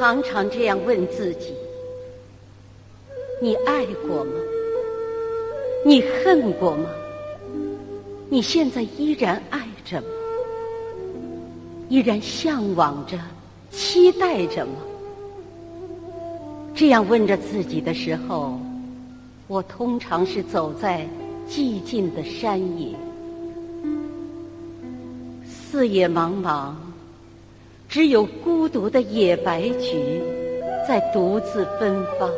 常常这样问自己：你爱过吗？你恨过吗？你现在依然爱着吗？依然向往着、期待着吗？这样问着自己的时候，我通常是走在寂静的山野，四野茫茫。只有孤独的野白菊在独自芬芳，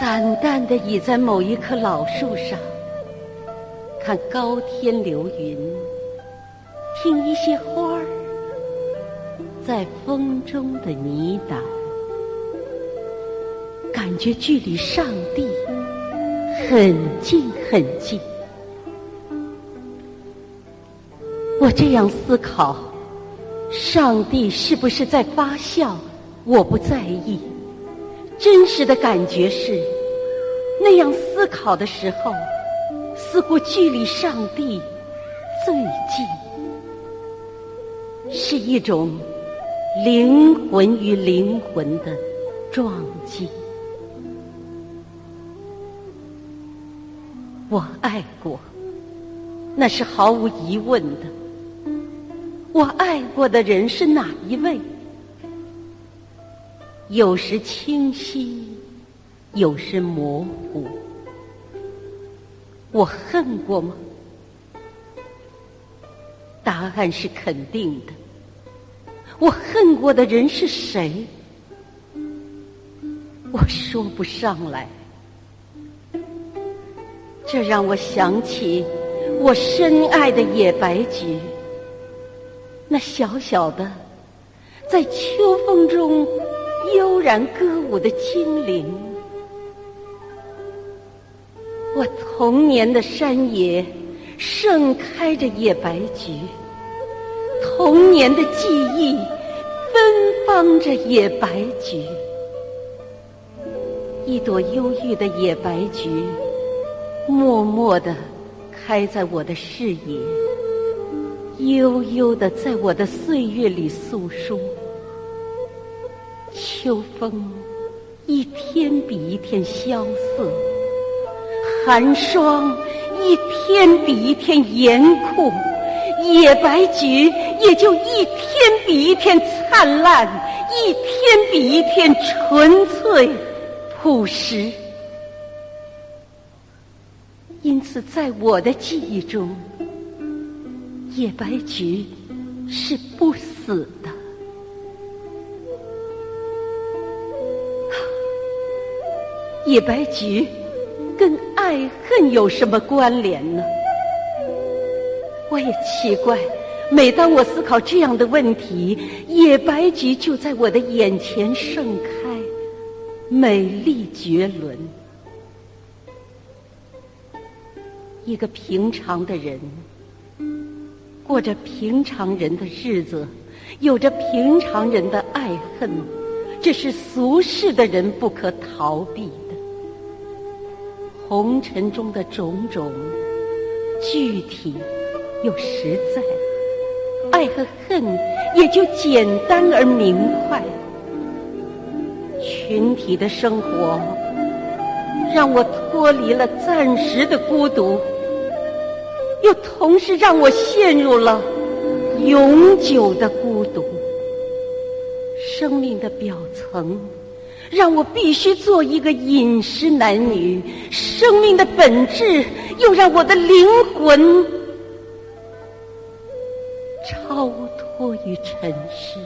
散淡的倚在某一棵老树上，看高天流云，听一些花儿在风中的呢喃，感觉距离上帝很近很近。我这样思考，上帝是不是在发笑？我不在意。真实的感觉是，那样思考的时候，似乎距离上帝最近，是一种灵魂与灵魂的撞击。我爱过，那是毫无疑问的。我爱过的人是哪一位？有时清晰，有时模糊。我恨过吗？答案是肯定的。我恨过的人是谁？我说不上来。这让我想起我深爱的野白菊。那小小的，在秋风中悠然歌舞的精灵，我童年的山野盛开着野白菊，童年的记忆芬芳着野白菊，一朵忧郁的野白菊，默默地开在我的视野。悠悠的在我的岁月里诉说，秋风一天比一天萧瑟，寒霜一天比一天严酷，野白菊也就一天比一天灿烂，一天比一天纯粹朴实。因此，在我的记忆中。野白菊是不死的。野白菊跟爱恨有什么关联呢？我也奇怪，每当我思考这样的问题，野白菊就在我的眼前盛开，美丽绝伦。一个平常的人。过着平常人的日子，有着平常人的爱恨，这是俗世的人不可逃避的。红尘中的种种，具体又实在，爱和恨也就简单而明快。群体的生活，让我脱离了暂时的孤独。又同时让我陷入了永久的孤独。生命的表层让我必须做一个饮食男女，生命的本质又让我的灵魂超脱于尘世。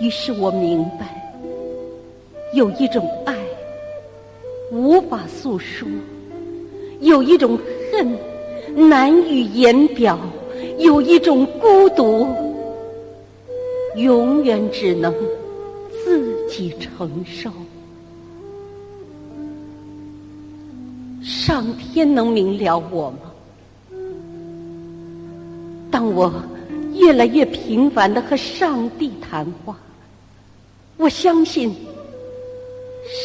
于是我明白，有一种爱无法诉说。有一种恨难以言表，有一种孤独永远只能自己承受。上天能明了我吗？当我越来越频繁的和上帝谈话，我相信。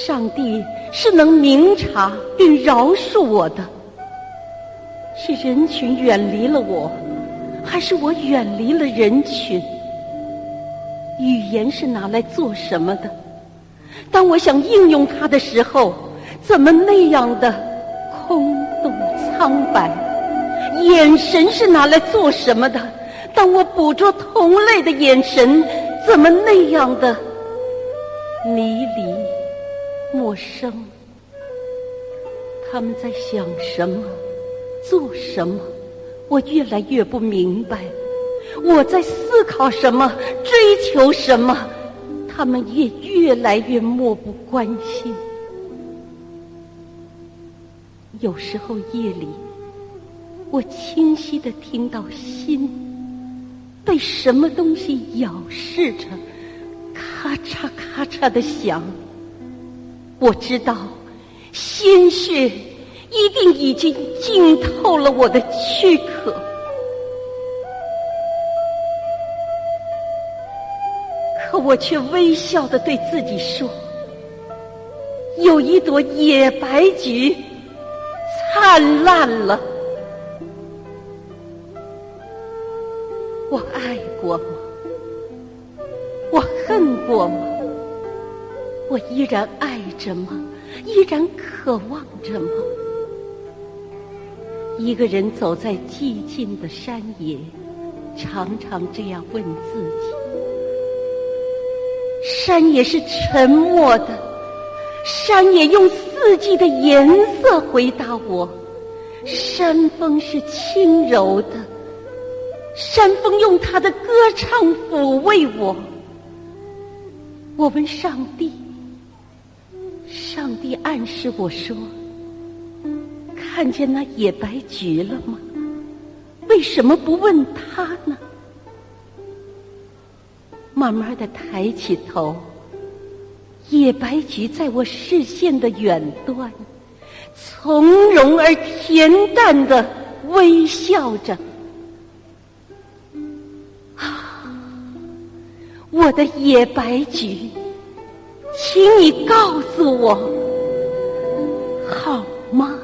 上帝是能明察并饶恕我的，是人群远离了我，还是我远离了人群？语言是拿来做什么的？当我想应用它的时候，怎么那样的空洞苍白？眼神是拿来做什么的？当我捕捉同类的眼神，怎么那样的迷离陌生？他们在想什么，做什么？我越来越不明白。我在思考什么，追求什么？他们也越来越漠不关心。有时候夜里，我清晰的听到心被什么东西咬噬着，咔嚓咔嚓的响。我知道。鲜血一定已经浸透了我的躯壳，可我却微笑的对自己说：“有一朵野白菊灿烂了。”我爱过吗？我恨过吗？我依然爱着吗？依然渴望着吗？一个人走在寂静的山野，常常这样问自己：山野是沉默的，山野用四季的颜色回答我；山风是轻柔的，山风用它的歌唱抚慰我。我问上帝。上帝暗示我说：“看见那野白菊了吗？为什么不问他呢？”慢慢的抬起头，野白菊在我视线的远端，从容而恬淡的微笑着。啊，我的野白菊！请你告诉我，好吗？